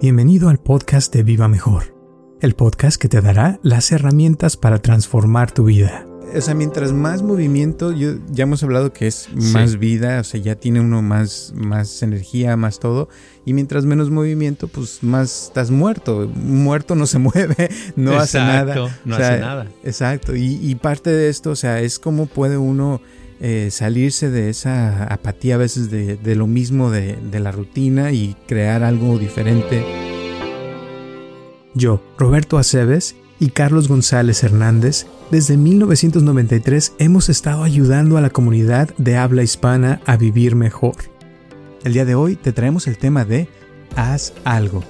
Bienvenido al podcast de Viva Mejor, el podcast que te dará las herramientas para transformar tu vida. O sea, mientras más movimiento, yo, ya hemos hablado que es más vida, o sea, ya tiene uno más, más energía, más todo. Y mientras menos movimiento, pues más estás muerto. Muerto no se mueve, no hace nada. No hace nada. Exacto. Y, y parte de esto, o sea, es cómo puede uno eh, salirse de esa apatía a veces de, de lo mismo de, de la rutina y crear algo diferente. Yo, Roberto Aceves y Carlos González Hernández, desde 1993 hemos estado ayudando a la comunidad de habla hispana a vivir mejor. El día de hoy te traemos el tema de Haz algo.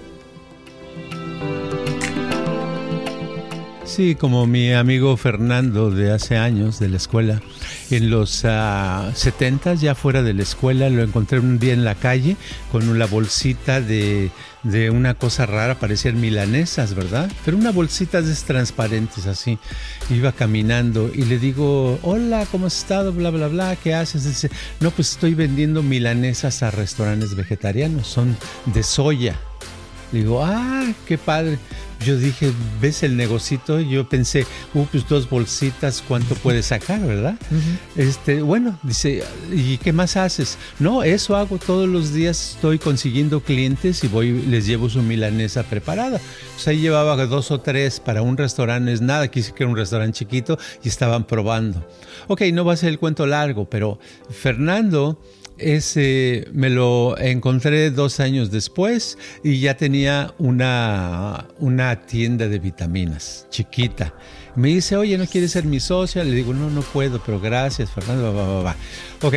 Sí, como mi amigo Fernando de hace años de la escuela. En los uh, 70 ya fuera de la escuela lo encontré un día en la calle con una bolsita de, de una cosa rara, parecían milanesas, ¿verdad? Pero una bolsita de transparentes así. Iba caminando y le digo, hola, ¿cómo has estado? Bla, bla, bla, ¿qué haces? Dice, no, pues estoy vendiendo milanesas a restaurantes vegetarianos, son de soya. Digo, ah, qué padre. Yo dije, ¿ves el negocito? Yo pensé, uh, pues dos bolsitas, ¿cuánto puedes sacar, verdad? Este, bueno, dice, ¿y qué más haces? No, eso hago todos los días, estoy consiguiendo clientes y voy, les llevo su milanesa preparada. O sea, llevaba dos o tres para un restaurante, es nada, quise que era un restaurante chiquito y estaban probando. Ok, no va a ser el cuento largo, pero Fernando ese me lo encontré dos años después y ya tenía una, una tienda de vitaminas chiquita. Me dice, oye, ¿no quieres ser mi socia? Le digo, no, no puedo, pero gracias, Fernando. Va, va, va. Ok,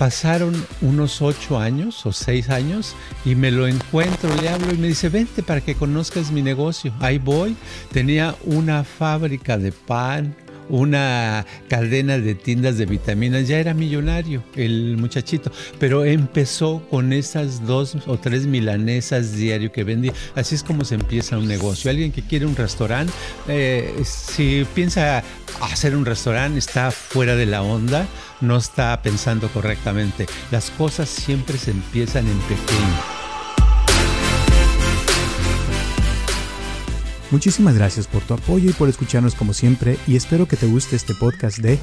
pasaron unos ocho años o seis años y me lo encuentro, le hablo y me dice, vente para que conozcas mi negocio. Ahí voy, tenía una fábrica de pan, una cadena de tiendas de vitaminas, ya era millonario el muchachito, pero empezó con esas dos o tres milanesas diario que vendía. Así es como se empieza un negocio. Alguien que quiere un restaurante, eh, si piensa hacer un restaurante, está fuera de la onda, no está pensando correctamente. Las cosas siempre se empiezan en pequeño. Muchísimas gracias por tu apoyo y por escucharnos como siempre y espero que te guste este podcast de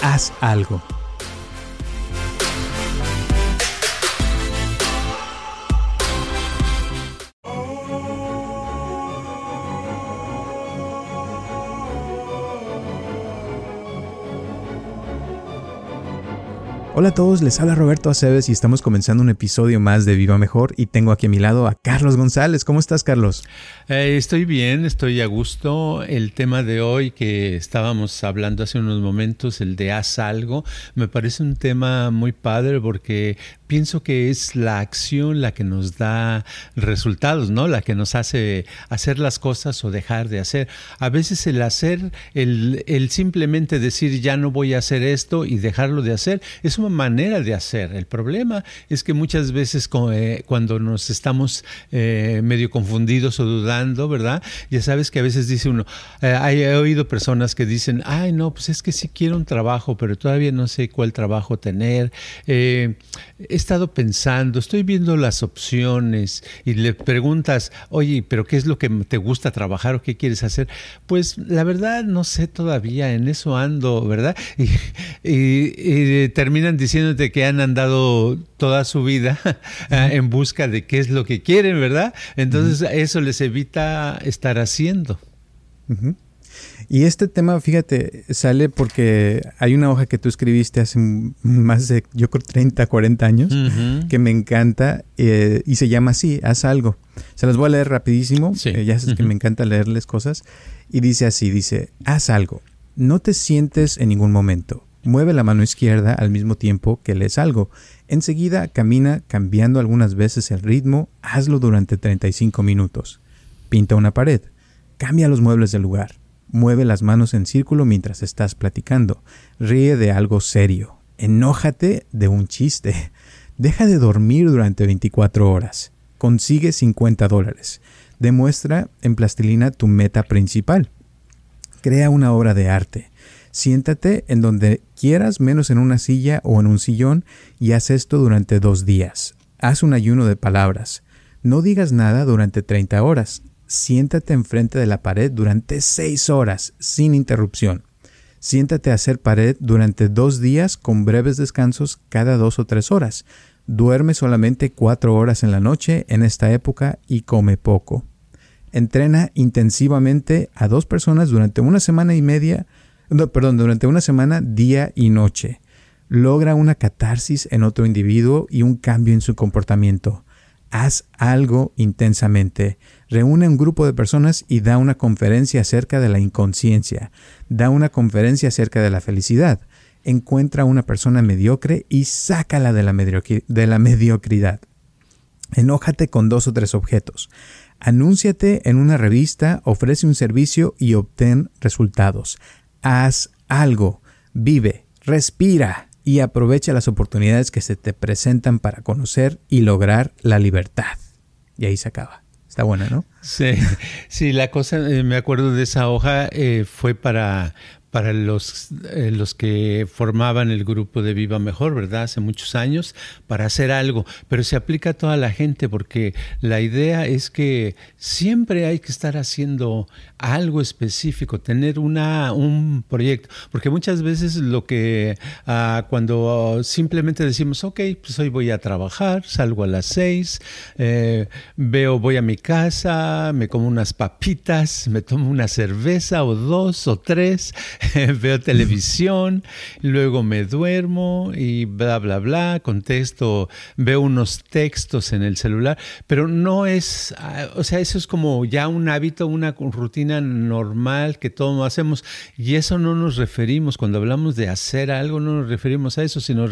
Haz algo. Hola a todos, les habla Roberto Aceves y estamos comenzando un episodio más de Viva Mejor y tengo aquí a mi lado a Carlos González. ¿Cómo estás, Carlos? Eh, estoy bien, estoy a gusto. El tema de hoy que estábamos hablando hace unos momentos, el de haz algo, me parece un tema muy padre porque pienso que es la acción la que nos da resultados, ¿no? La que nos hace hacer las cosas o dejar de hacer. A veces el hacer, el, el simplemente decir ya no voy a hacer esto y dejarlo de hacer, es una manera de hacer. El problema es que muchas veces eh, cuando nos estamos eh, medio confundidos o dudando, ¿verdad? Ya sabes que a veces dice uno, eh, he oído personas que dicen, ay, no, pues es que sí quiero un trabajo, pero todavía no sé cuál trabajo tener. he estado pensando, estoy viendo las opciones y le preguntas, oye, pero ¿qué es lo que te gusta trabajar o qué quieres hacer? Pues la verdad no sé todavía, en eso ando, ¿verdad? Y, y terminan diciéndote que han andado toda su vida en busca de qué es lo que quieren, ¿verdad? Entonces eso les evita estar haciendo. Y este tema, fíjate, sale porque hay una hoja que tú escribiste hace más de, yo creo, 30, 40 años, que me encanta eh, y se llama así, haz algo. Se las voy a leer rapidísimo, eh, ya sabes que me encanta leerles cosas. Y dice así, dice, haz algo, no te sientes en ningún momento Mueve la mano izquierda al mismo tiempo que lees algo. Enseguida camina cambiando algunas veces el ritmo. Hazlo durante 35 minutos. Pinta una pared. Cambia los muebles del lugar. Mueve las manos en círculo mientras estás platicando. Ríe de algo serio. Enójate de un chiste. Deja de dormir durante 24 horas. Consigue 50 dólares. Demuestra en plastilina tu meta principal. Crea una obra de arte. Siéntate en donde quieras, menos en una silla o en un sillón, y haz esto durante dos días. Haz un ayuno de palabras. No digas nada durante 30 horas siéntate enfrente de la pared durante seis horas sin interrupción. Siéntate a hacer pared durante dos días con breves descansos cada dos o tres horas. Duerme solamente cuatro horas en la noche en esta época y come poco. Entrena intensivamente a dos personas durante una semana y media, perdón, durante una semana, día y noche. Logra una catarsis en otro individuo y un cambio en su comportamiento. Haz algo intensamente reúne un grupo de personas y da una conferencia acerca de la inconsciencia, da una conferencia acerca de la felicidad, encuentra a una persona mediocre y sácala de la, de la mediocridad. Enójate con dos o tres objetos. Anúnciate en una revista, ofrece un servicio y obtén resultados. Haz algo, vive, respira y aprovecha las oportunidades que se te presentan para conocer y lograr la libertad. Y ahí se acaba. Está buena, ¿no? Sí, sí, la cosa, eh, me acuerdo de esa hoja, eh, fue para para los, eh, los que formaban el grupo de Viva Mejor, ¿verdad? Hace muchos años, para hacer algo, pero se aplica a toda la gente porque la idea es que siempre hay que estar haciendo algo específico, tener una, un proyecto, porque muchas veces lo que ah, cuando simplemente decimos, ok, pues hoy voy a trabajar, salgo a las seis, eh, veo, voy a mi casa, me como unas papitas, me tomo una cerveza o dos o tres, veo televisión, luego me duermo y bla, bla, bla, contesto, veo unos textos en el celular, pero no es, ah, o sea, eso es como ya un hábito, una rutina normal que todos hacemos y eso no nos referimos, cuando hablamos de hacer algo, no nos referimos a eso, sino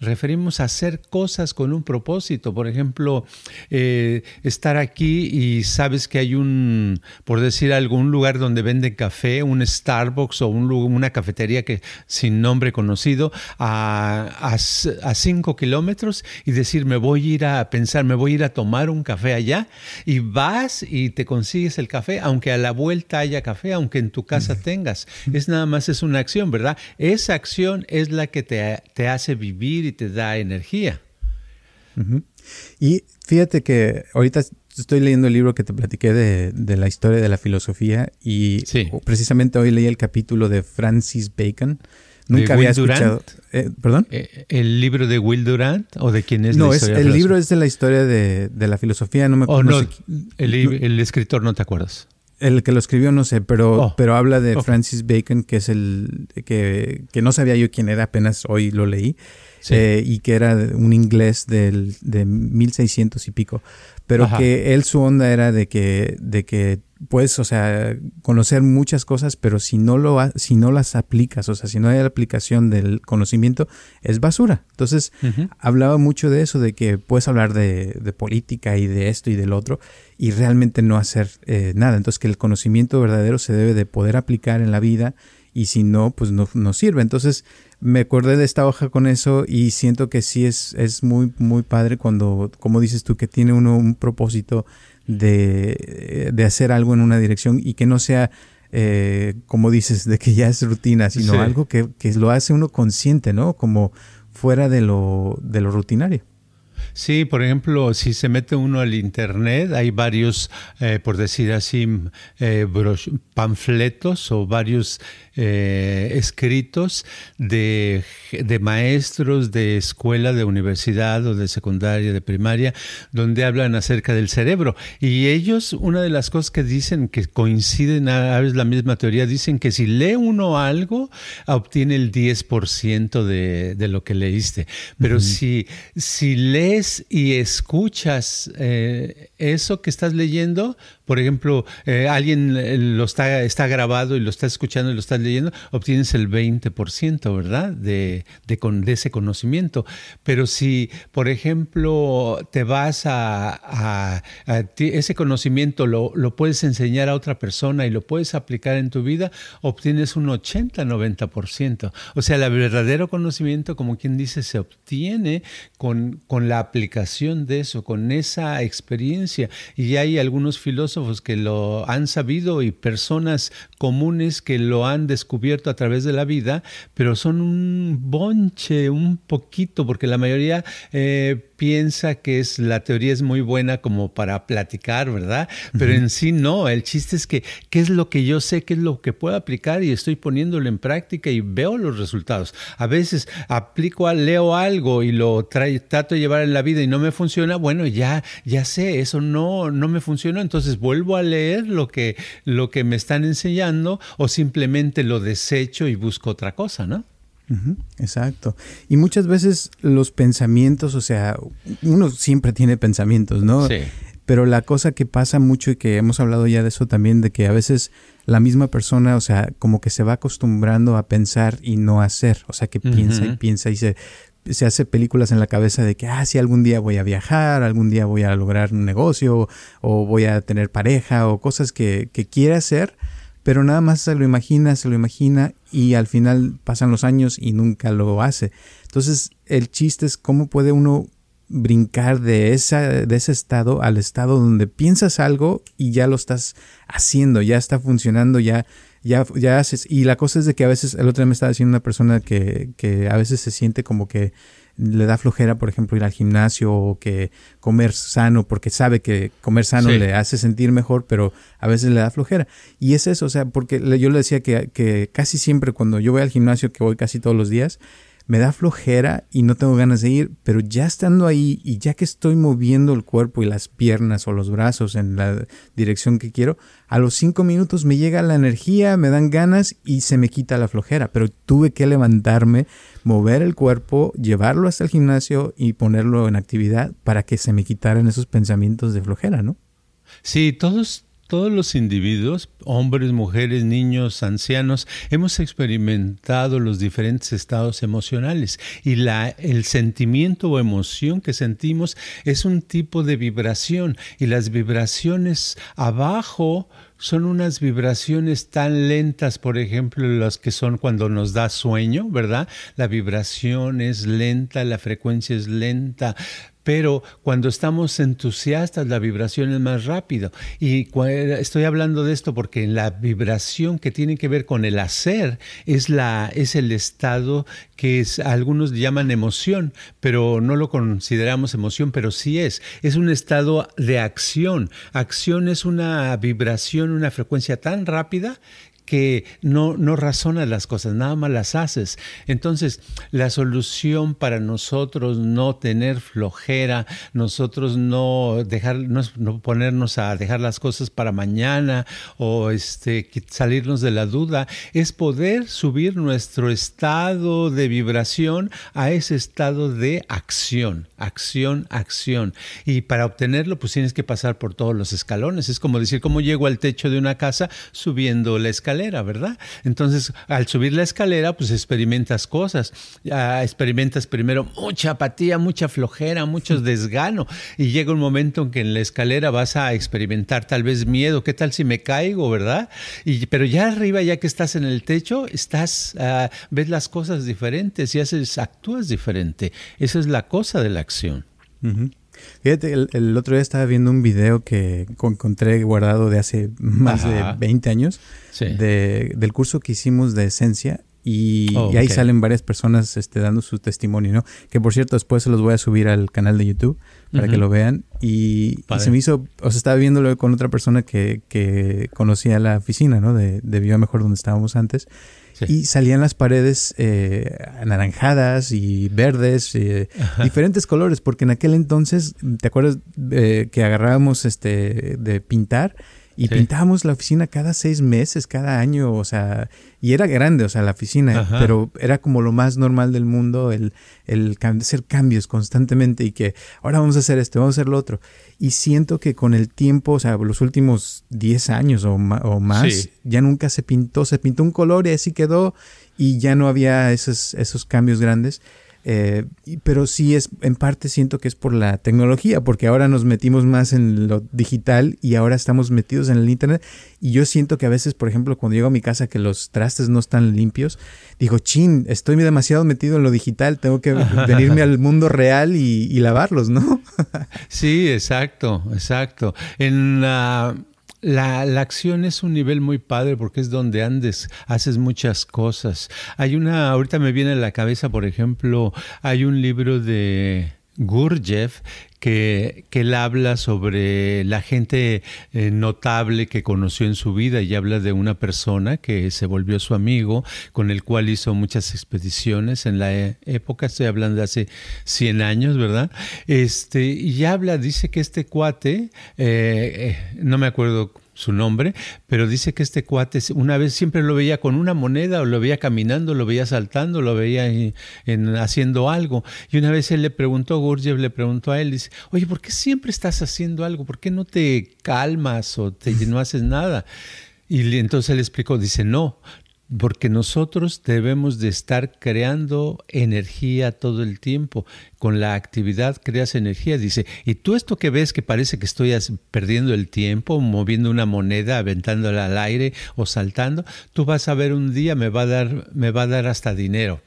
referimos a hacer cosas con un propósito, por ejemplo, eh, estar aquí y sabes que hay un, por decir algún lugar donde venden café, un Starbucks o un lugar una cafetería que sin nombre conocido a, a, cinco kilómetros y decir, me voy a ir a pensar, me voy a ir a tomar un café allá y vas y te consigues el café, aunque a la vuelta haya café, aunque en tu casa tengas. Es nada más, es una acción, ¿verdad? Esa acción es la que te, te hace vivir y te da energía. Y fíjate que ahorita estoy leyendo el libro que te platiqué de, la historia de la filosofía y precisamente hoy leí el capítulo de Francis Bacon. Nunca había escuchado. Eh, ¿Perdón? Eh, ¿El libro de Will Durant o de quién es no, la historia? No, el libro es de la historia de, la filosofía. No me oh, no, el, escritor no te acuerdas. El que lo escribió no sé, pero, oh, pero habla de Francis Bacon, que es el que, que, no sabía yo quién era, apenas hoy lo leí, eh, y que era un inglés del, de 1600 y pico pero que él su onda era de que, de que puedes, o sea, conocer muchas cosas, pero si no, lo, si no las aplicas, o sea, si no hay la aplicación del conocimiento, es basura. Entonces, hablaba mucho de eso, de que puedes hablar de, de, política y de esto y del otro, y realmente no hacer eh, nada. Entonces, que el conocimiento verdadero se debe de poder aplicar en la vida, y si no, pues no, no sirve. Entonces, me acordé de esta hoja con eso y siento que sí es, es muy, muy padre cuando, como dices tú, que tiene uno un propósito de, de hacer algo en una dirección y que no sea, eh, como dices, de que ya es rutina, sino algo que, que, lo hace uno consciente, ¿no? Como fuera de lo, de lo rutinario. Sí, por ejemplo, si se mete uno al internet, hay varios, eh, por decir así, eh, panfletos o varios eh, escritos de, de, maestros de escuela, de universidad o de secundaria, de primaria, donde hablan acerca del cerebro. Y ellos, una de las cosas que dicen que coinciden, a veces la misma teoría, dicen que si lee uno algo, obtiene el 10% de, de lo que leíste. Pero si, si lees y escuchas eh, eso que estás leyendo, por ejemplo, eh, alguien lo está, está grabado y lo está escuchando y lo está leyendo, obtienes el 20%, ¿verdad? De, con, ese conocimiento. Pero si, por ejemplo, te vas a, ese conocimiento, lo, lo, puedes enseñar a otra persona y lo puedes aplicar en tu vida, obtienes un 80-90%. O sea, el verdadero conocimiento, como quien dice, se obtiene con, con la aplicación de eso, con esa experiencia. Y hay algunos filósofos que lo han sabido y personas comunes que lo han descubierto a través de la vida, pero son un bonche, un poquito, porque la mayoría eh, piensa que es la teoría es muy buena como para platicar, ¿verdad? Pero en sí no, el chiste es que qué es lo que yo sé, qué es lo que puedo aplicar y estoy poniéndolo en práctica y veo los resultados. A veces aplico, leo algo y lo trato de llevar en la vida y no me funciona, bueno, ya ya sé, eso no no me funcionó, entonces vuelvo a leer lo que lo que me están enseñando o simplemente lo desecho y busco otra cosa, ¿no? Exacto. Y muchas veces los pensamientos, o sea, uno siempre tiene pensamientos, ¿no? Sí. Pero la cosa que pasa mucho y que hemos hablado ya de eso también, de que a veces la misma persona, o sea, como que se va acostumbrando a pensar y no hacer, o sea, que piensa y piensa y se, se hace películas en la cabeza de que, ah, sí, algún día voy a viajar, algún día voy a lograr un negocio o voy a tener pareja o cosas que, que quiere hacer, pero nada más se lo imagina, se lo imagina y al final pasan los años y nunca lo hace. Entonces el chiste es cómo puede uno brincar de, esa, de ese estado al estado donde piensas algo y ya lo estás haciendo, ya está funcionando, ya, ya, ya haces. Y la cosa es de que a veces, el otro día me estaba diciendo una persona que, que a veces se siente como que le da flojera, por ejemplo, ir al gimnasio o que comer sano, porque sabe que comer sano le hace sentir mejor, pero a veces le da flojera. Y es eso, o sea, porque yo le decía que, que casi siempre cuando yo voy al gimnasio, que voy casi todos los días, me da flojera y no tengo ganas de ir, pero ya estando ahí y ya que estoy moviendo el cuerpo y las piernas o los brazos en la dirección que quiero, a los cinco minutos me llega la energía, me dan ganas y se me quita la flojera, pero tuve que levantarme, mover el cuerpo, llevarlo hasta el gimnasio y ponerlo en actividad para que se me quitaran esos pensamientos de flojera, ¿no? Sí, todos todos los individuos, hombres, mujeres, niños, ancianos, hemos experimentado los diferentes estados emocionales y la, el sentimiento o emoción que sentimos es un tipo de vibración y las vibraciones abajo son unas vibraciones tan lentas, por ejemplo, las que son cuando nos da sueño, ¿verdad? La vibración es lenta, la frecuencia es lenta, pero cuando estamos entusiastas la vibración es más rápido. Y estoy hablando de esto porque la vibración que tiene que ver con el hacer es, la, es el estado que algunos llaman emoción, pero no lo consideramos emoción, pero sí es. Es un estado de acción. Acción es una vibración, una frecuencia tan rápida que no, no razonas las cosas, nada más las haces. Entonces, la solución para nosotros no tener flojera, nosotros no dejar, no, ponernos a dejar las cosas para mañana o este, salirnos de la duda, es poder subir nuestro estado de vibración a ese estado de acción, acción, acción. Y para obtenerlo, pues tienes que pasar por todos los escalones. Es como decir, ¿cómo llego al techo de una casa subiendo la escalera? ¿Verdad? Entonces, al subir la escalera, pues experimentas cosas. experimentas primero mucha apatía, mucha flojera, mucho desgano. Y llega un momento en que en la escalera vas a experimentar tal vez miedo. ¿Qué tal si me caigo, verdad? Y, pero ya arriba, ya que estás en el techo, estás, ah, ves las cosas diferentes y haces, actúas diferente. Esa es la cosa de la acción. Fíjate, el, otro día estaba viendo un video que encontré guardado de hace más de 20 años de, del curso que hicimos de esencia y, oh, ahí salen varias personas este, dando su testimonio, ¿no? Que por cierto, después se los voy a subir al canal de YouTube para que lo vean. Y, se me hizo, o sea, estaba viéndolo con otra persona que, que conocía la oficina, ¿no? De, de Viva Mejor donde estábamos antes. Y salían las paredes eh, anaranjadas y verdes, eh, diferentes colores, porque en aquel entonces, ¿te acuerdas eh, que agarrábamos este de pintar? Y pintábamos la oficina cada seis meses, cada año, o sea, y era grande, o sea, la oficina, pero era como lo más normal del mundo el, el hacer cambios constantemente y que ahora vamos a hacer esto, vamos a hacer lo otro. Y siento que con el tiempo, o sea, los últimos 10 años o, o más, ya nunca se pintó, se pintó un color y así quedó y ya no había esos, esos cambios grandes. Eh, pero sí es, en parte siento que es por la tecnología, porque ahora nos metimos más en lo digital y ahora estamos metidos en el internet. Y yo siento que a veces, por ejemplo, cuando llego a mi casa que los trastes no están limpios, digo, chin, estoy demasiado metido en lo digital, tengo que venirme al mundo real y, y lavarlos, ¿no? sí, exacto, exacto. En la la, acción es un nivel muy padre porque es donde andes, haces muchas cosas. Hay una, ahorita me viene a la cabeza, por ejemplo, hay un libro de Gurdjieff que, él habla sobre la gente eh, notable que conoció en su vida y habla de una persona que se volvió su amigo, con el cual hizo muchas expediciones en la e, época, estoy hablando de hace 100 años, ¿verdad? Este, y habla, dice que este cuate, eh, eh, no me acuerdo su nombre, pero dice que este cuate una vez siempre lo veía con una moneda o lo veía caminando, lo veía saltando, lo veía en, haciendo algo. Y una vez él le preguntó, Gurdjieff le preguntó a él, dice, oye, ¿por qué siempre estás haciendo algo? ¿Por qué no te calmas o te, no haces nada? Y entonces él explicó, dice, no, porque nosotros debemos de estar creando energía todo el tiempo. Con la actividad creas energía, dice. Y tú esto que ves que parece que estoy perdiendo el tiempo, moviendo una moneda, aventándola al aire o saltando, tú vas a ver un día me va a dar, me va a dar hasta dinero.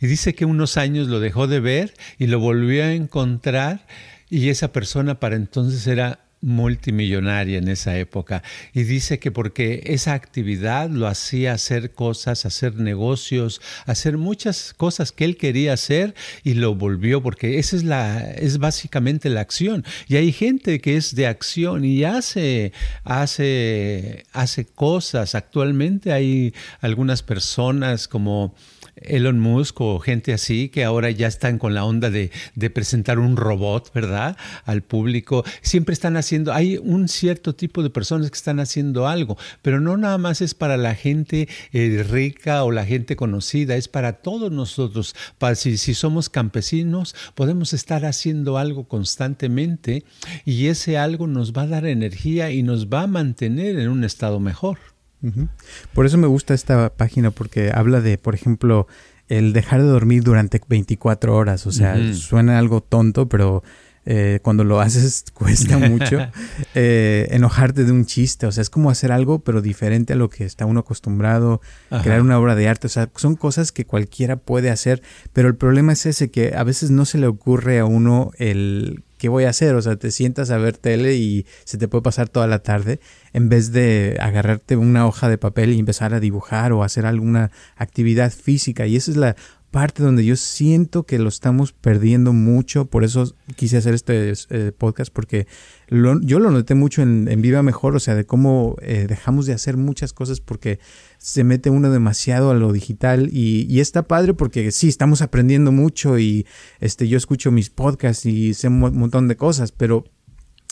Y dice que unos años lo dejó de ver y lo volvió a encontrar y esa persona para entonces era multimillonaria en esa época. Y dice que porque esa actividad lo hacía hacer cosas, hacer negocios, hacer muchas cosas que él quería hacer y lo volvió porque esa es la es básicamente la acción. Y hay gente que es de acción y hace hace hace cosas. Actualmente hay algunas personas como Elon Musk o gente así que ahora ya están con la onda de, presentar un robot, ¿verdad? Al público. Siempre están haciendo, hay un cierto tipo de personas que están haciendo algo, pero no nada más es para la gente eh, rica o la gente conocida, es para todos nosotros. Para, si, si somos campesinos, podemos estar haciendo algo constantemente y ese algo nos va a dar energía y nos va a mantener en un estado mejor. Por eso me gusta esta página porque habla de, por ejemplo, el dejar de dormir durante 24 horas. O sea, suena algo tonto, pero eh, cuando lo haces cuesta mucho. Eh, enojarte de un chiste, o sea, es como hacer algo, pero diferente a lo que está uno acostumbrado, crear una obra de arte. O sea, son cosas que cualquiera puede hacer, pero el problema es ese, que a veces no se le ocurre a uno el ¿qué voy a hacer? O sea, te sientas a ver tele y se te puede pasar toda la tarde en vez de agarrarte una hoja de papel y empezar a dibujar o hacer alguna actividad física. Y esa es la parte donde yo siento que lo estamos perdiendo mucho. Por eso quise hacer este eh, podcast porque yo lo noté mucho en, Viva Mejor, o sea, de cómo eh, dejamos de hacer muchas cosas porque se mete uno demasiado a lo digital y, y, está padre porque sí, estamos aprendiendo mucho y este, yo escucho mis podcasts y sé un montón de cosas, pero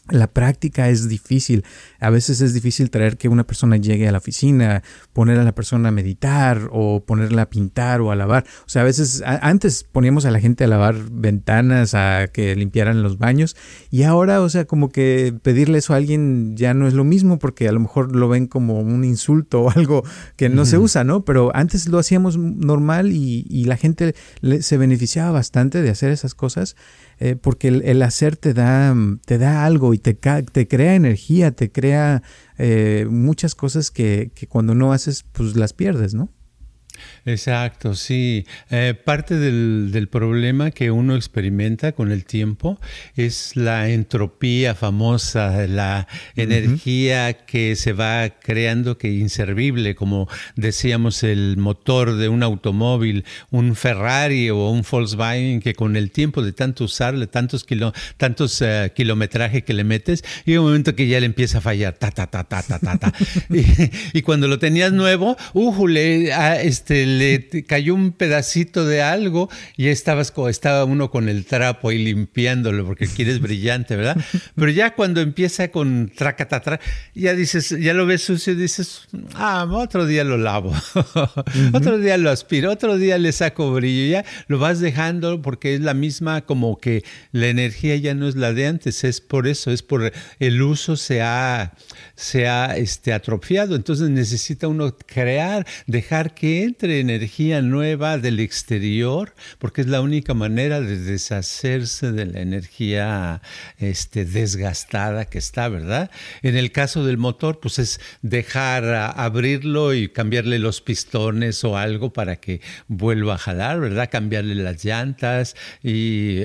la práctica es difícil. A veces es difícil traer que una persona llegue a la oficina, poner a la persona a meditar o ponerla a pintar o a lavar. O sea, a veces antes poníamos a la gente a lavar ventanas, a que limpiaran los baños y ahora, o sea, como que pedirle eso a alguien ya no es lo mismo porque a lo mejor lo ven como un insulto o algo que no se usa, ¿no? Pero antes lo hacíamos normal y, y la gente se beneficiaba bastante de hacer esas cosas. Eh, porque el, hacer te da, te da algo y te, te crea energía, te crea eh, muchas cosas que, que cuando no haces, pues las pierdes, ¿no? Exacto, sí. Eh, parte del, problema que uno experimenta con el tiempo es la entropía famosa, la energía que se va creando que inservible, como decíamos, el motor de un automóvil, un Ferrari o un Volkswagen, que con el tiempo de tanto usarle, tantos, kilo, tantos uh, kilometraje que le metes, y un momento que ya le empieza a fallar, ta, ta, ta, ta, ta, ta, ta. y, cuando lo tenías nuevo, uh, le, este, le cayó un pedacito de algo y estabas, estaba uno con el trapo ahí limpiándolo porque quieres brillante, ¿verdad? Pero ya cuando empieza con tracatatra, ya dices, ya lo ves sucio y dices, ah, otro día lo lavo, otro día lo aspiro, otro día le saco brillo, ya lo vas dejando porque es la misma como que la energía ya no es la de antes, es por eso, es por el uso se ha, se ha este, atrofiado, entonces necesita uno crear, dejar que entre energía nueva del exterior, porque es la única manera de deshacerse de la energía este, desgastada que está, ¿verdad? En el caso del motor, pues es dejar abrirlo y cambiarle los pistones o algo para que vuelva a jalar, ¿verdad? Cambiarle las llantas y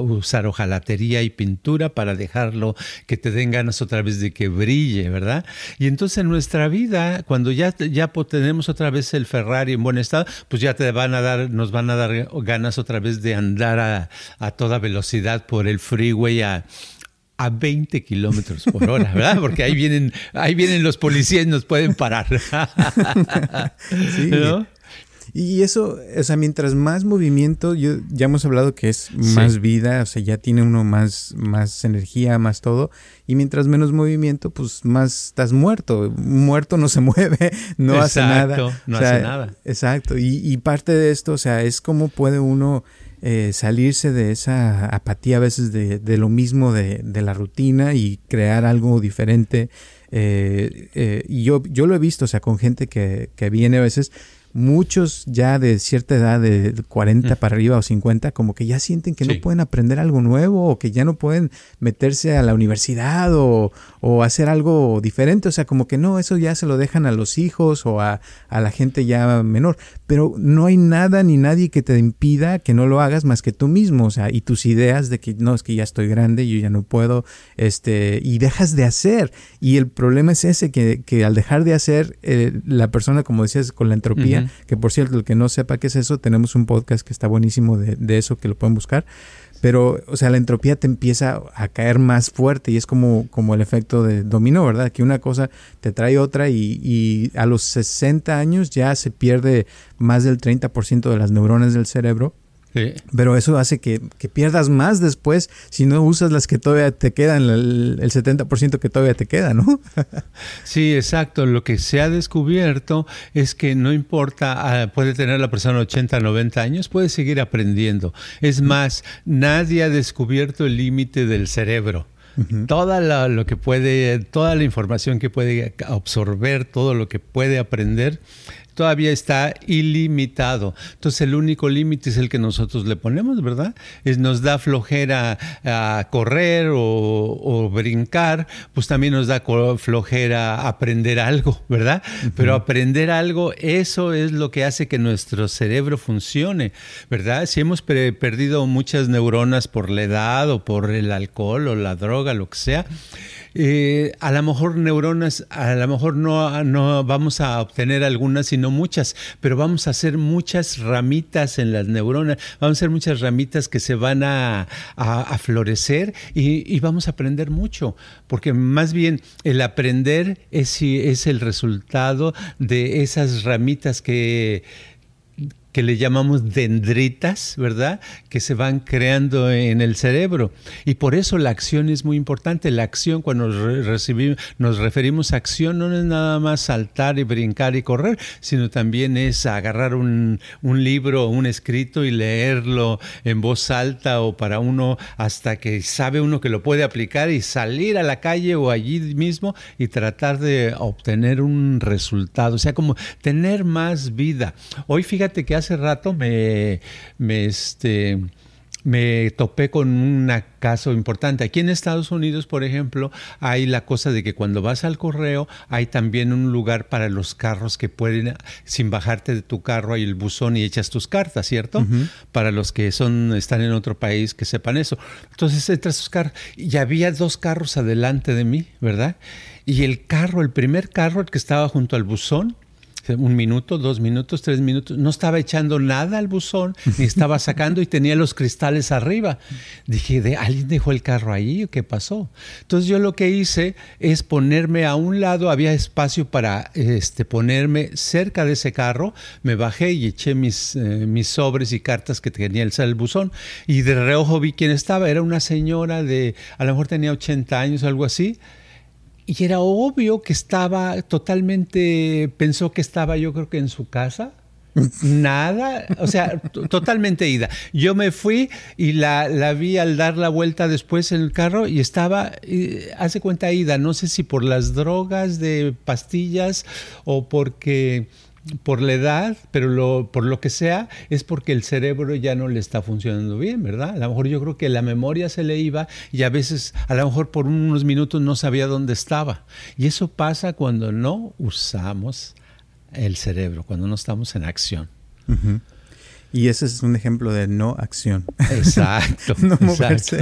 usar hojalatería y pintura para dejarlo que te den ganas otra vez de que brille, ¿verdad? Y entonces en nuestra vida, cuando ya, ya tenemos otra vez el Ferrari en buen estado, pues ya te van a dar, nos van a dar ganas otra vez de andar a, a toda velocidad por el freeway a, a 20 kilómetros por hora, ¿verdad? Porque ahí vienen, ahí vienen los policías y nos pueden parar. sí. Y eso, o sea, mientras más movimiento, yo, ya hemos hablado que es más vida, o sea, ya tiene uno más, más energía, más todo. Y mientras menos movimiento, pues más estás muerto. Muerto no se mueve, no hace nada. No hace nada. Exacto. Y, y, parte de esto, o sea, es cómo puede uno eh, salirse de esa apatía a veces de, de lo mismo de, de, la rutina y crear algo diferente. Eh, eh, y yo, yo lo he visto, o sea, con gente que, que viene a veces muchos ya de cierta edad, de 40 para arriba o 50, como que ya sienten que no pueden aprender algo nuevo o que ya no pueden meterse a la universidad o, o, hacer algo diferente. O sea, como que no, eso ya se lo dejan a los hijos o a, a, la gente ya menor. Pero no hay nada ni nadie que te impida que no lo hagas más que tú mismo. O sea, y tus ideas de que no, es que ya estoy grande, yo ya no puedo, este, y dejas de hacer. Y el problema es ese, que, que al dejar de hacer, eh, la persona, como decías, con la entropía, que por cierto, el que no sepa qué es eso, tenemos un podcast que está buenísimo de, eso, que lo pueden buscar. Pero, o sea, la entropía te empieza a caer más fuerte y es como, como el efecto de dominó, ¿verdad? Que una cosa te trae otra y, y a los 60 años ya se pierde más del 30% de las neuronas del cerebro pero eso hace que, pierdas más después si no usas las que todavía te quedan, el, 70% que todavía te queda, ¿no? sí, exacto. Lo que se ha descubierto es que no importa, ah, puede tener la persona 80, 90 años, puede seguir aprendiendo. Es más, nadie ha descubierto el límite del cerebro. Toda lo que puede, toda la información que puede absorber, todo lo que puede aprender, todavía está ilimitado. Entonces el único límite es el que nosotros le ponemos, ¿verdad? Es, nos da flojera a correr o, brincar, pues también nos da flojera aprender algo, ¿verdad? Pero aprender algo, eso es lo que hace que nuestro cerebro funcione, ¿verdad? Si hemos perdido muchas neuronas por la edad o por el alcohol o la droga, lo que sea, eh, a lo mejor neuronas, a lo mejor no, no vamos a obtener algunas, sino muchas, pero vamos a hacer muchas ramitas en las neuronas, vamos a hacer muchas ramitas que se van a, florecer y, vamos a aprender mucho, porque más bien el aprender es, es el resultado de esas ramitas que que le llamamos dendritas, ¿verdad? Que se van creando en el cerebro. Y por eso la acción es muy importante. La acción, cuando recibimos, nos referimos a acción, no es nada más saltar y brincar y correr, sino también es agarrar un, un libro o un escrito y leerlo en voz alta o para uno hasta que sabe uno que lo puede aplicar y salir a la calle o allí mismo y tratar de obtener un resultado. O sea, como tener más vida. Hoy fíjate que hace rato me, me, este, me topé con un caso importante. Aquí en Estados Unidos, por ejemplo, hay la cosa de que cuando vas al correo hay también un lugar para los carros que pueden, sin bajarte de tu carro, hay el buzón y echas tus cartas, ¿cierto? Para los que son están en otro país que sepan eso. Entonces entras tus carros y había dos carros adelante de mí, ¿verdad? Y el carro, el primer carro, el que estaba junto al buzón, un minuto, dos minutos, tres minutos. No estaba echando nada al buzón, ni estaba sacando y tenía los cristales arriba. Dije, ¿de, ¿alguien dejó el carro ahí qué pasó? Entonces yo lo que hice es ponerme a un lado, había espacio para este, ponerme cerca de ese carro. Me bajé y eché mis, eh, mis sobres y cartas que tenía el, el buzón. Y de reojo vi quién estaba. Era una señora de, a lo mejor tenía 80 años o algo así y era obvio que estaba totalmente, pensó que estaba yo creo que en su casa. Nada, o sea, totalmente ida. Yo me fui y la, la, vi al dar la vuelta después en el carro y estaba, hace cuenta ida, no sé si por las drogas de pastillas o porque por la edad, pero lo, por lo que sea, es porque el cerebro ya no le está funcionando bien, ¿verdad? A lo mejor yo creo que la memoria se le iba y a veces, a lo mejor por unos minutos no sabía dónde estaba. Y eso pasa cuando no usamos el cerebro, cuando no estamos en acción. Y ese es un ejemplo de no acción. Exacto. no moverse.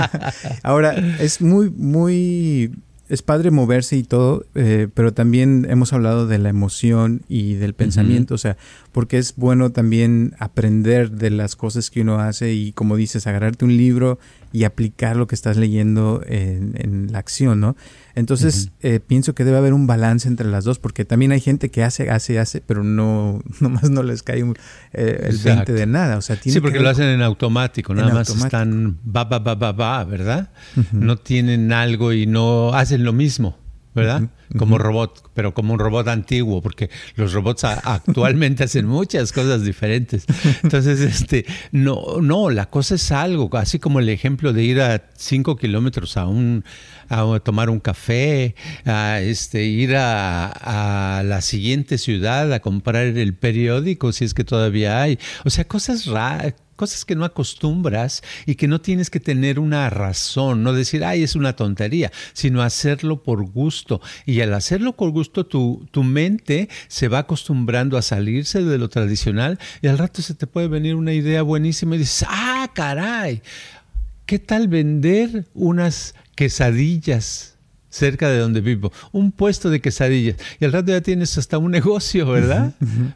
Ahora, es muy, muy es padre moverse y todo, eh, pero también hemos hablado de la emoción y del pensamiento, o sea, porque es bueno también aprender de las cosas que uno hace y como dices, agarrarte un libro y aplicar lo que estás leyendo en, la acción, ¿no? Entonces, eh, pienso que debe haber un balance entre las dos, porque también hay gente que hace, hace, hace, pero no, nomás no les cae eh, el 20 de nada. O sea, sí, porque lo hacen en automático, nada más están va, va, va, va, va, ¿verdad? No tienen algo y no hacen lo mismo. ¿Verdad? Como robot, pero como un robot antiguo, porque los robots actualmente hacen muchas cosas diferentes. Entonces, este, no, no, la cosa es algo, así como el ejemplo de ir a cinco kilómetros a un, a tomar un café, a este, ir a, a la siguiente ciudad a comprar el periódico, si es que todavía hay. O sea, cosas raras cosas que no acostumbras y que no tienes que tener una razón, no decir, ay, es una tontería, sino hacerlo por gusto. Y al hacerlo por gusto, tu, tu mente se va acostumbrando a salirse de lo tradicional y al rato se te puede venir una idea buenísima y dices, ah, caray, ¿qué tal vender unas quesadillas? Cerca de donde vivo, un puesto de quesadillas. Y al rato ya tienes hasta un negocio, ¿verdad?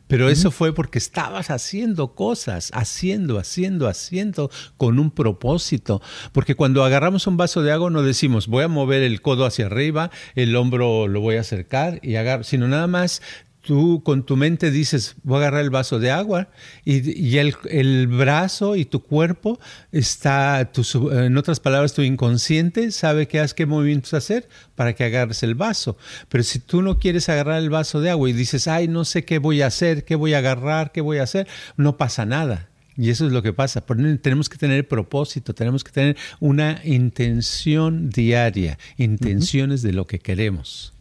Pero eso fue porque estabas haciendo cosas, haciendo, haciendo, haciendo con un propósito. Porque cuando agarramos un vaso de agua no decimos, voy a mover el codo hacia arriba, el hombro lo voy a acercar y agarro, sino nada más tú con tu mente dices, voy a agarrar el vaso de agua y, el, brazo y tu cuerpo está, en otras palabras, tu inconsciente sabe qué, qué movimientos hacer para que agarres el vaso. Pero si tú no quieres agarrar el vaso de agua y dices, ay, no sé qué voy a hacer, qué voy a agarrar, qué voy a hacer, no pasa nada. Y eso es lo que pasa. Tenemos que tener propósito, tenemos que tener una intención diaria, intenciones de lo que queremos.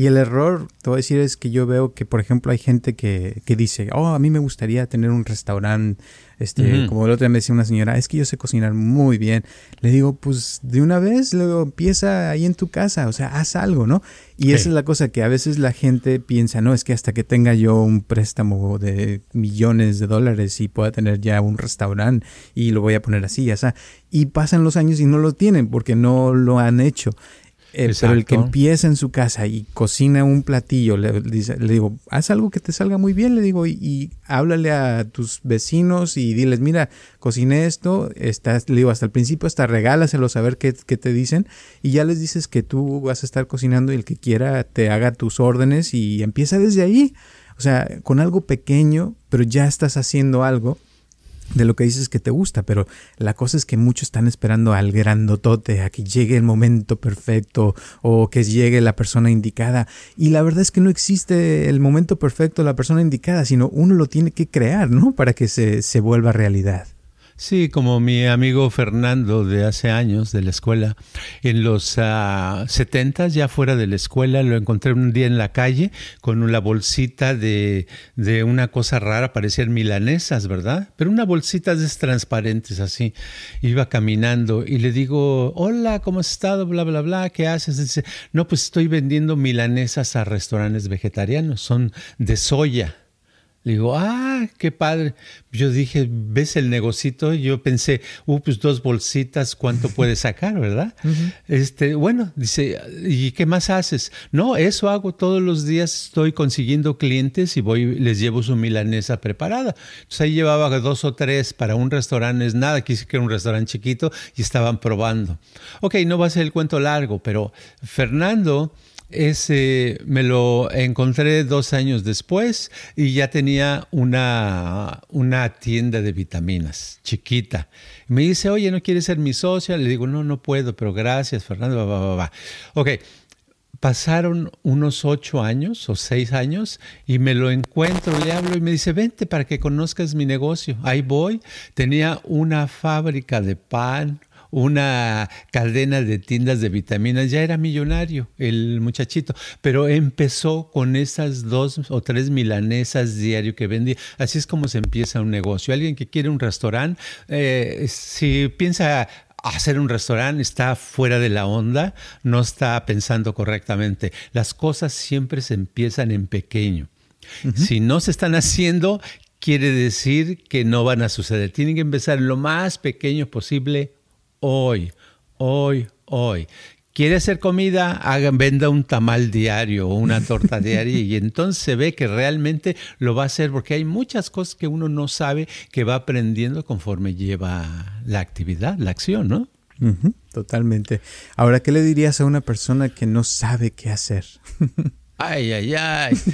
Y el error, te voy a decir, es que yo veo que, por ejemplo, hay gente que, que dice, oh, a mí me gustaría tener un restaurante, este, como el otro día me decía una señora, es que yo sé cocinar muy bien. Le digo, pues de una vez, luego empieza ahí en tu casa, o sea, haz algo, ¿no? Y esa es la cosa que a veces la gente piensa, no, es que hasta que tenga yo un préstamo de millones de dólares y pueda tener ya un restaurante y lo voy a poner así, ya sea. Y pasan los años y no lo tienen porque no lo han hecho. Eh, pero el que empieza en su casa y cocina un platillo, le, digo, haz algo que te salga muy bien, le digo, y, háblale a tus vecinos y diles, mira, cociné esto, estás, le digo, hasta el principio hasta regálaselo a ver qué, qué, te dicen, y ya les dices que tú vas a estar cocinando y el que quiera te haga tus órdenes y empieza desde ahí. O sea, con algo pequeño, pero ya estás haciendo algo de lo que dices que te gusta, pero la cosa es que muchos están esperando al grandotote, a que llegue el momento perfecto o que llegue la persona indicada. Y la verdad es que no existe el momento perfecto, la persona indicada, sino uno lo tiene que crear, ¿no? Para que se, se vuelva realidad. Sí, como mi amigo Fernando de hace años de la escuela, en los uh, 70 ya fuera de la escuela, lo encontré un día en la calle con la bolsita de, de una cosa rara, parecían milanesas, ¿verdad? Pero una bolsita de transparentes así. Iba caminando y le digo, hola, ¿cómo has estado? Bla, bla, bla, ¿qué haces? Dice, no, pues estoy vendiendo milanesas a restaurantes vegetarianos, son de soya. Le digo, ah, qué padre. Yo dije, ¿ves el negocito? Yo pensé, uh, pues dos bolsitas, ¿cuánto puedes sacar, verdad? Este, bueno, dice, ¿y qué más haces? No, eso hago todos los días, estoy consiguiendo clientes y voy, les llevo su milanesa preparada. Entonces ahí llevaba dos o tres para un restaurante, es nada, quise que era un restaurante chiquito y estaban probando. Ok, no va a ser el cuento largo, pero Fernando ese me lo encontré dos años después y ya tenía una, una tienda de vitaminas chiquita. Me dice, oye, ¿no quieres ser mi socia? Le digo, no, no puedo, pero gracias, Fernando. Va, va, va. Ok, pasaron unos ocho años o seis años y me lo encuentro, le hablo y me dice, vente para que conozcas mi negocio. Ahí voy. Tenía una fábrica de pan, una cadena de tiendas de vitaminas, ya era millonario el muchachito, pero empezó con esas dos o tres milanesas diario que vendía. Así es como se empieza un negocio. Alguien que quiere un restaurante, eh, si piensa hacer un restaurante está fuera de la onda, no está pensando correctamente. Las cosas siempre se empiezan en pequeño. Si no se están haciendo, quiere decir que no van a suceder. Tienen que empezar lo más pequeño posible hoy, hoy, hoy. Quiere hacer comida, hagan, venda un tamal diario o una torta diaria y entonces se ve que realmente lo va a hacer porque hay muchas cosas que uno no sabe que va aprendiendo conforme lleva la actividad, la acción, ¿no? totalmente. Ahora, ¿qué le dirías a una persona que no sabe qué hacer? Ay, ay, ay.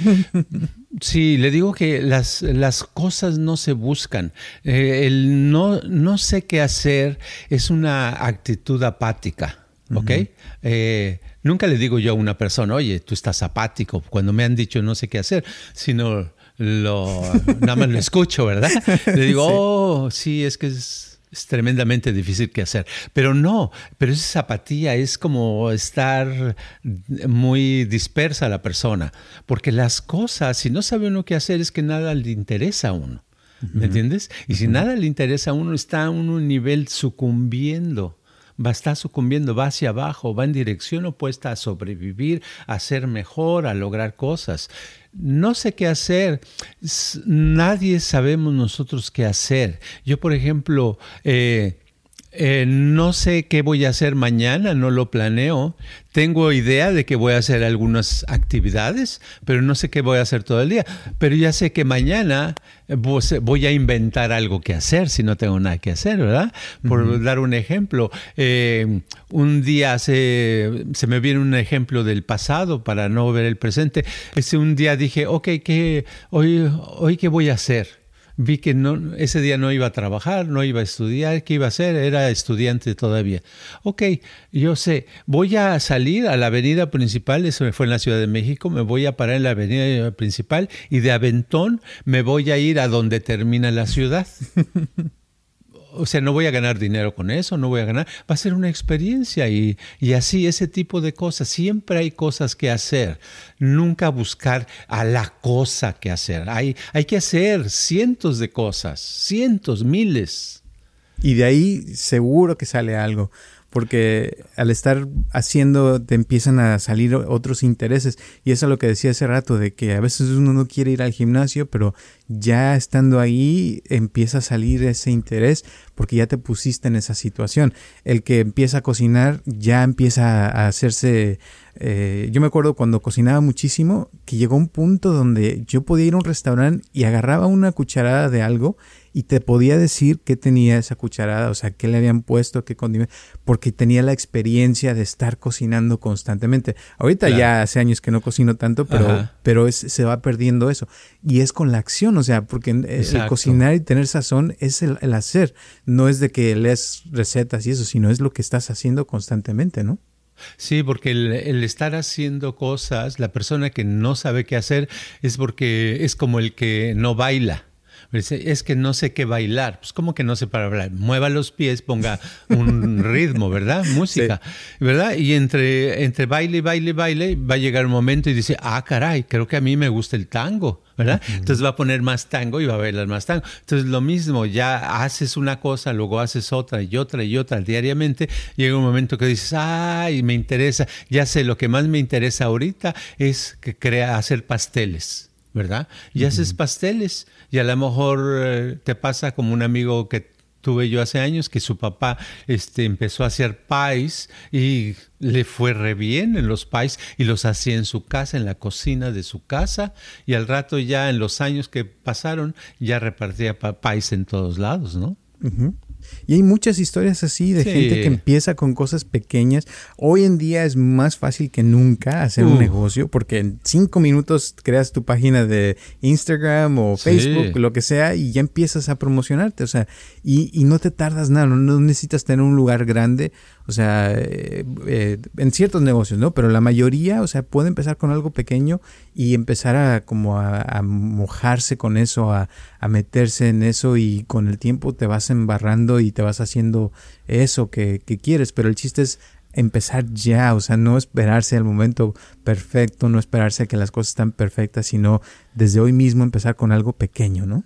Sí, le digo que las, las cosas no se buscan. Eh, el no, no sé qué hacer es una actitud apática. ¿Ok? Eh, nunca le digo yo a una persona, oye, tú estás apático, cuando me han dicho no sé qué hacer, sino lo, nada más lo escucho, ¿verdad? Le digo, oh, sí, es que es es tremendamente difícil que hacer. Pero no, pero esa apatía es como estar muy dispersa la persona, porque las cosas, si no sabe uno qué hacer, es que nada le interesa a uno. ¿Me entiendes? Y si nada le interesa a uno, está a un nivel sucumbiendo va a estar sucumbiendo, va hacia abajo, va en dirección opuesta a sobrevivir, a ser mejor, a lograr cosas no sé qué hacer. Nadie sabemos nosotros qué hacer. Yo, por ejemplo, eh, eh, no sé qué voy a hacer mañana, no lo planeo. Tengo idea de que voy a hacer algunas actividades, pero no sé qué voy a hacer todo el día. Pero ya sé que mañana voy a inventar algo que hacer si no tengo nada que hacer, ¿verdad? Por dar un ejemplo, eh, un día se, se, me viene un ejemplo del pasado para no ver el presente. Ese un día dije, ok, ¿qué, hoy, hoy qué voy a hacer? Vi que no, ese día no iba a trabajar, no iba a estudiar, ¿qué iba a hacer? Era estudiante todavía. Ok, yo sé, voy a salir a la avenida principal, eso fue en la Ciudad de México, me voy a parar en la avenida principal y de Aventón me voy a ir a donde termina la ciudad. o sea, no voy a ganar dinero con eso, no voy a ganar, va a ser una experiencia y, y, así, ese tipo de cosas. Siempre hay cosas que hacer, nunca buscar a la cosa que hacer. Hay, hay que hacer cientos de cosas, cientos, miles. Y de ahí seguro que sale algo porque al estar haciendo te empiezan a salir otros intereses. Y eso es lo que decía hace rato de que a veces uno no quiere ir al gimnasio pero ya estando ahí empieza a salir ese interés porque ya te pusiste en esa situación. El que empieza a cocinar ya empieza a hacerse eh, yo me acuerdo cuando cocinaba muchísimo que llegó un punto donde yo podía ir a un restaurante y agarraba una cucharada de algo y te podía decir qué tenía esa cucharada, o sea, qué le habían puesto, qué condimento, porque tenía la experiencia de estar cocinando constantemente. Ahorita ya hace años que no cocino tanto, pero, pero se va perdiendo eso. Y es con la acción, o sea, porque el cocinar y tener sazón es el, hacer, no es de que lees recetas y eso, sino es lo que estás haciendo constantemente, ¿no? Sí, porque el, estar haciendo cosas, la persona que no sabe qué hacer es porque es como el que no baila es que no sé qué bailar. Pues como que no sé para bailar. Mueva los pies, ponga un ritmo, ¿verdad? Música, ¿verdad? Y entre, entre baile, baile, baile, va a llegar un momento y dice, ah, caray, creo que a mí me gusta el tango. ¿verdad? Entonces va a poner más tango y va a bailar más tango. Entonces lo mismo, ya haces una cosa, luego haces otra y otra y otra diariamente, llega un momento que dices, ay, me interesa, ya sé, lo que más me interesa ahorita es que crea, hacer pasteles. ¿Verdad? Y haces pasteles y a lo mejor eh, te pasa como un amigo que tuve yo hace años que su papá este, empezó a hacer pies y le fue re bien en los pies y los hacía en su casa, en la cocina de su casa y al rato ya en los años que pasaron ya repartía pies en todos lados, ¿no? Y hay muchas historias así de gente que empieza con cosas pequeñas. Hoy en día es más fácil que nunca hacer un negocio porque en cinco minutos creas tu página de Instagram o Facebook, lo que sea, y ya empiezas a promocionarte. O sea, y, y no te tardas nada, no necesitas tener un lugar grande. O sea, eh, eh, en ciertos negocios, ¿no? Pero la mayoría, o sea, puede empezar con algo pequeño y empezar a como a, mojarse con eso, a, a, meterse en eso y con el tiempo te vas embarrando y te vas haciendo eso que, que quieres. Pero el chiste es empezar ya, o sea, no esperarse al momento perfecto, no esperarse a que las cosas están perfectas, sino desde hoy mismo empezar con algo pequeño, ¿no?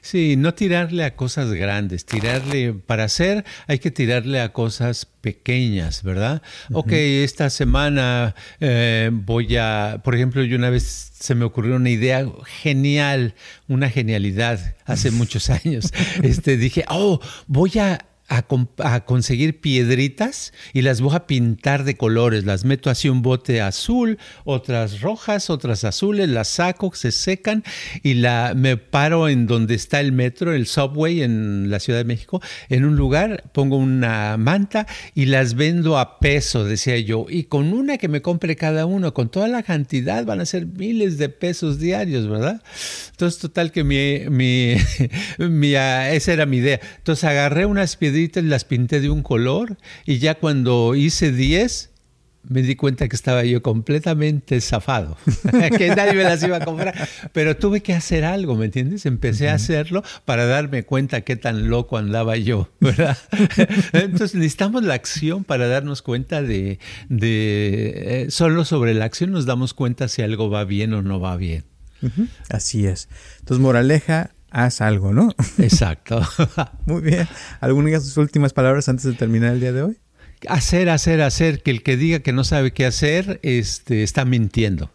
Sí, no tirarle a cosas grandes, tirarle, para hacer hay que tirarle a cosas pequeñas, ¿verdad? Ok, esta semana eh, voy a, por ejemplo, yo una vez se me ocurrió una idea genial, una genialidad hace muchos años. Este, dije, oh, voy a a, conseguir piedritas y las voy a pintar de colores. Las meto así un bote azul, otras rojas, otras azules, las saco, se secan y la, me paro en donde está el metro, el subway en la Ciudad de México, en un lugar, pongo una manta y las vendo a peso, decía yo. Y con una que me compre cada uno, con toda la cantidad, van a ser miles de pesos diarios, ¿verdad? Entonces, total que mi, mi, mi ah, esa era mi idea. Entonces agarré unas piedritas las pinté de un color y ya cuando hice 10 me di cuenta que estaba yo completamente zafado, que nadie me las iba a comprar, pero tuve que hacer algo, ¿me entiendes? Empecé a hacerlo para darme cuenta qué tan loco andaba yo, ¿verdad? Entonces necesitamos la acción para darnos cuenta de, de eh, solo sobre la acción nos damos cuenta si algo va bien o no va bien. Así es. Entonces, moraleja, haz algo, ¿no? Exacto. Muy bien. ¿Algunas últimas palabras antes de terminar el día de hoy? Hacer, hacer, hacer, que el que diga que no sabe qué hacer este, está mintiendo.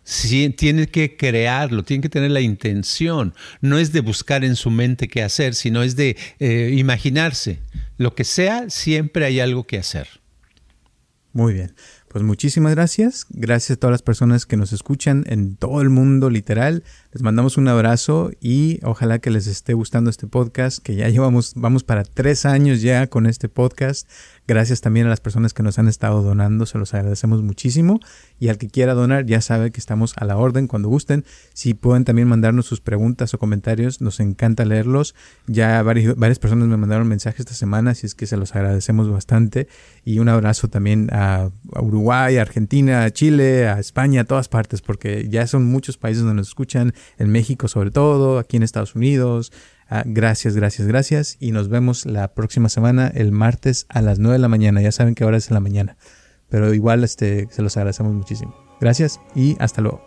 tiene que crearlo, tiene que tener la intención. No es de buscar en su mente qué hacer, sino es de eh, imaginarse. Lo que sea, siempre hay algo que hacer. Muy bien. Pues muchísimas gracias. Gracias a todas las personas que nos escuchan en todo el mundo, literal. Les mandamos un abrazo y ojalá que les esté gustando este podcast, que ya llevamos, vamos para tres años ya con este podcast. Gracias también a las personas que nos han estado donando, se los agradecemos muchísimo. Y al que quiera donar, ya sabe que estamos a la orden cuando gusten. Si pueden también mandarnos sus preguntas o comentarios, nos encanta leerlos. Ya varias, varias personas me mandaron mensajes esta semana, así es que se los agradecemos bastante. Y un abrazo también a, Uruguay, a Argentina, a Chile, a España, a todas partes, porque ya son muchos países donde nos escuchan, en México sobre todo, aquí en Estados Unidos, Ah, gracias, gracias, gracias. Y nos vemos la próxima semana, el martes a las 9 de la mañana. Ya saben que ahora es en la mañana. Pero igual este, se los agradecemos muchísimo. Gracias y hasta luego.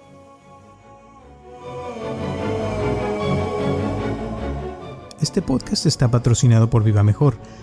Este podcast está patrocinado por Viva Mejor.